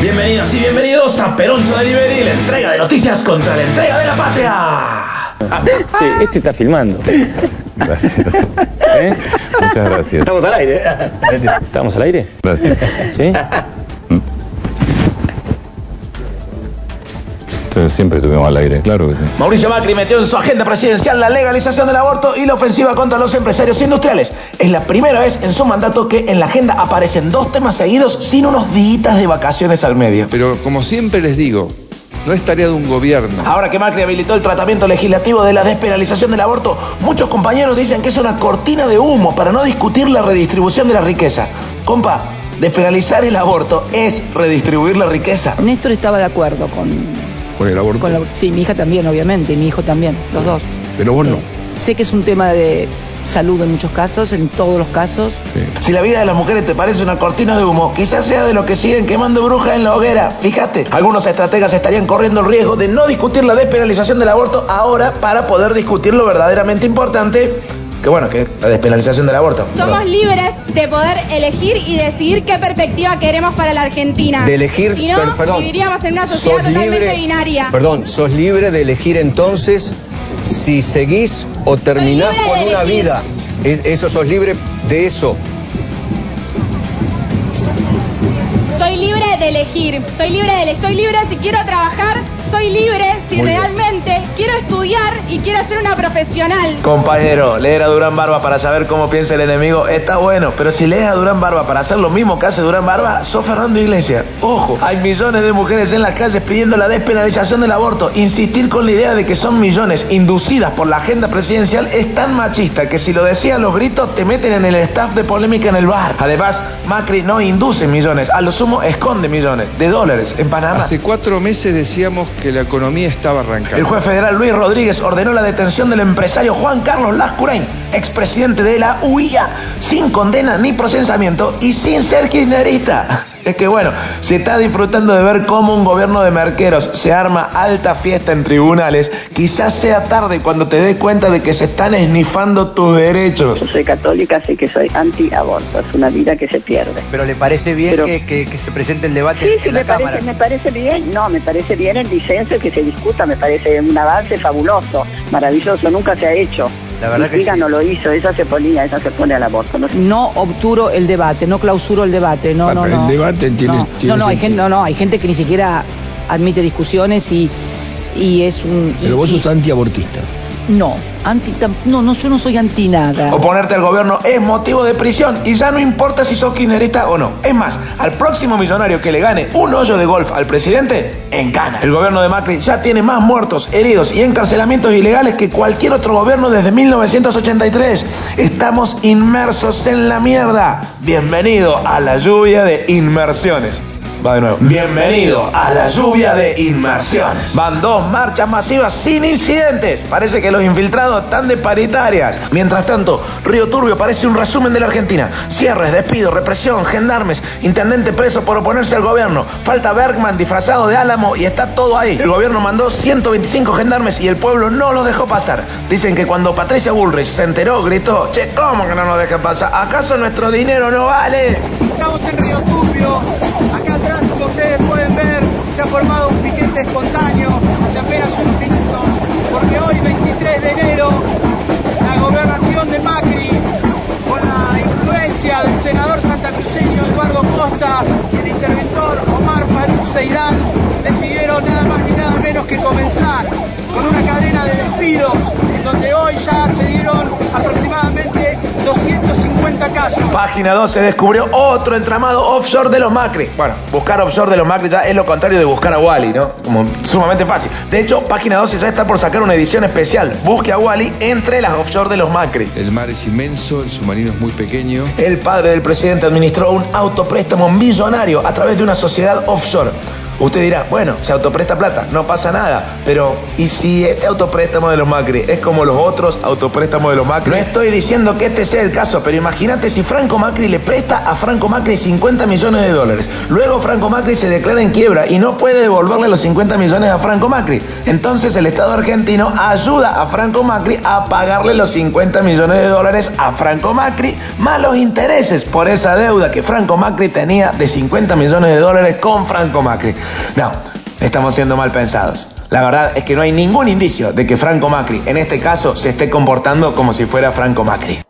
Bienvenidos y bienvenidos a Peroncho Delivery, la entrega de noticias contra la entrega de la patria. Sí, este está filmando. Gracias. ¿Eh? Muchas gracias. Estamos al aire. ¿Estamos al aire? Gracias. ¿Sí? Entonces, siempre estuvimos al aire, claro que sí. Mauricio Macri metió en su agenda presidencial la legalización del aborto y la ofensiva contra los empresarios industriales. Es la primera vez en su mandato que en la agenda aparecen dos temas seguidos sin unos días de vacaciones al medio. Pero como siempre les digo, no es tarea de un gobierno. Ahora que Macri habilitó el tratamiento legislativo de la despenalización del aborto, muchos compañeros dicen que es una cortina de humo para no discutir la redistribución de la riqueza. Compa, despenalizar el aborto es redistribuir la riqueza. Néstor estaba de acuerdo con, Con el aborto. con la... Sí, mi hija también, obviamente, y mi hijo también, los dos. Pero vos no. Sé que es un tema de salud en muchos casos, en todos los casos. Si la vida de las mujeres te parece una cortina de humo, quizás sea de lo que siguen quemando brujas en la hoguera. Fíjate, algunos estrategas estarían corriendo el riesgo de no discutir la despenalización del aborto ahora para poder discutir lo verdaderamente importante, que bueno, que es la despenalización del aborto. Somos libres de poder elegir y decidir qué perspectiva queremos para la Argentina. De elegir, Si no, per- perdón, viviríamos en una sociedad totalmente libre- binaria. Perdón, sos libre de elegir entonces si seguís o terminás con una elegir. vida. Es- eso sos libre de eso. Soy libre de elegir. Soy libre de elegir. Soy libre si quiero trabajar. Soy libre si Muy bien. realmente quiero estudiar y quiero ser una profesional. Compañero, leer a Durán Barba para saber cómo piensa el enemigo está bueno, pero si lees a Durán Barba para hacer lo mismo que hace Durán Barba, sos Fernando Iglesias. Ojo, hay millones de mujeres en las calles pidiendo la despenalización del aborto. Insistir con la idea de que son millones inducidas por la agenda presidencial es tan machista que si lo decían los gritos te meten en el staff de polémica en el bar. Además, Macri no induce millones, a lo sumo esconde millones de dólares en Panamá. Hace cuatro meses decíamos que la economía estaba El arrancando. juez federal Luis Rodríguez ordenó la detención del empresario Juan Carlos Lascurain, expresidente de la UIA, sin condena ni procesamiento y sin ser kirchnerista. Es que bueno, si estás disfrutando de ver cómo un gobierno de merqueros se arma alta fiesta en tribunales, quizás sea tarde cuando te des cuenta de que se están esnifando tus derechos. Yo soy católica, así que soy anti-aborto. Es una vida que se pierde. ¿Pero le parece bien Pero- que, que- que se presente el debate Sí, sí, en la me Cámara? parece, me parece bien. No, me parece bien el disenso y que se discuta. Me parece un avance fabuloso, maravilloso. Nunca se ha hecho. La verdad que Cristina sí. no lo hizo. Ella se ponía, ella se pone al aborto. No sé. No obturo el debate, no clausuro el debate, no, Ah, no, pero no. el debate tiene- no, tiene no, no, hay gente, no, no, hay gente que ni siquiera admite discusiones y, y es un... y- Pero vos y- sos antiabortista. No, anti, no, no, yo no soy anti nada. Oponerte al gobierno es motivo de prisión y ya no importa si sos kirchnerista o no. Es más, al próximo millonario que le gane un hoyo de golf al presidente, encana. El gobierno de Macri ya tiene más muertos, heridos y encarcelamientos ilegales que cualquier otro gobierno desde 1983. Estamos inmersos en la mierda. Bienvenido a la lluvia de inmersiones. Va de nuevo. Bienvenido a la lluvia de inmersiones. Van dos marchas masivas sin incidentes. Parece que los infiltrados están de paritarias. Mientras tanto, Río Turbio parece un resumen de la Argentina. Cierres, despidos, represión, gendarmes, intendente preso por oponerse al gobierno. Falta Bergman disfrazado de Álamo y está todo ahí. El gobierno mandó 125 gendarmes y el pueblo no los dejó pasar. Dicen que cuando Patricia Bullrich se enteró, gritó, che, ¿cómo que no nos dejan pasar? ¿Acaso nuestro dinero no vale? Estamos en Río Turbio. Pueden ver, se ha formado un piquete espontáneo hace apenas unos minutos, porque hoy, 23 de enero, la gobernación de Macri, con la influencia del senador santacruceño Eduardo Costa y el interventor Omar Faruk Seidán, decidieron nada más ni nada menos que comenzar con una cadena de despidos, en donde hoy ya se dieron aproximadamente 250 Página 12 descubrió otro entramado offshore de los Macri. Bueno, buscar offshore de los Macri ya es lo contrario de buscar a Wally, ¿no? Como sumamente fácil. De hecho, Página 12 ya está por sacar una edición especial. Busque a Wally entre las offshore de los Macri. El mar es inmenso, el submarino es muy pequeño. El padre del presidente administró un autopréstamo millonario a través de una sociedad offshore. Usted dirá, bueno, se autopresta plata, no pasa nada. Pero, ¿y si este autopréstamo de los Macri es como los otros autopréstamos de los Macri? No estoy diciendo que este sea el caso, pero imagínate si Franco Macri le presta a Franco Macri 50 millones de dólares. Luego Franco Macri se declara en quiebra y no puede devolverle los 50 millones a Franco Macri. Entonces el Estado argentino ayuda a Franco Macri a pagarle los 50 millones de dólares a Franco Macri, más los intereses por esa deuda que Franco Macri tenía de 50 millones de dólares con Franco Macri. No, estamos siendo mal pensados. La verdad es que no hay ningún indicio de que Franco Macri, en este caso, se esté comportando como si fuera Franco Macri.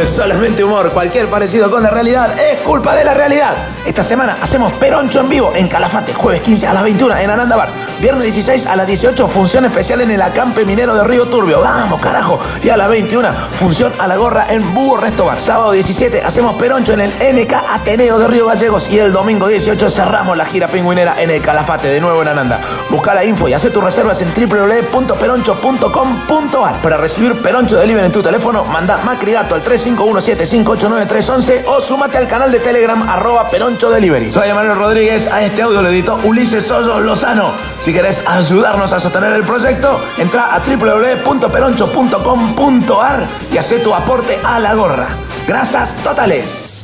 Es solamente humor. Cualquier parecido con la realidad es culpa de la realidad. Esta semana hacemos Peroncho en vivo en Calafate, jueves 15 a las 21 en Ananda Bar. Viernes 16 a las 18, función especial en el acampe minero de Río Turbio. Vamos, carajo. Y a las 21, función a la gorra en Búho Resto Bar. Sábado 17 hacemos Peroncho en el NK Ateneo de Río Gallegos. Y el domingo 18 cerramos la gira pingüinera en el Calafate, de nuevo en Ananda. Busca la info y haz tus reservas en www.peroncho.com.ar. Para recibir Peroncho Delivery en tu teléfono, manda Macrigato al 3517589311 o súmate al canal de Telegram arroba Peroncho Delivery. Soy Emanuel Rodríguez, a este audio lo editó Ulises Hoyos Lozano. Si querés ayudarnos a sostener el proyecto, entra a www.peroncho.com.ar y haz tu aporte a la gorra. Gracias totales.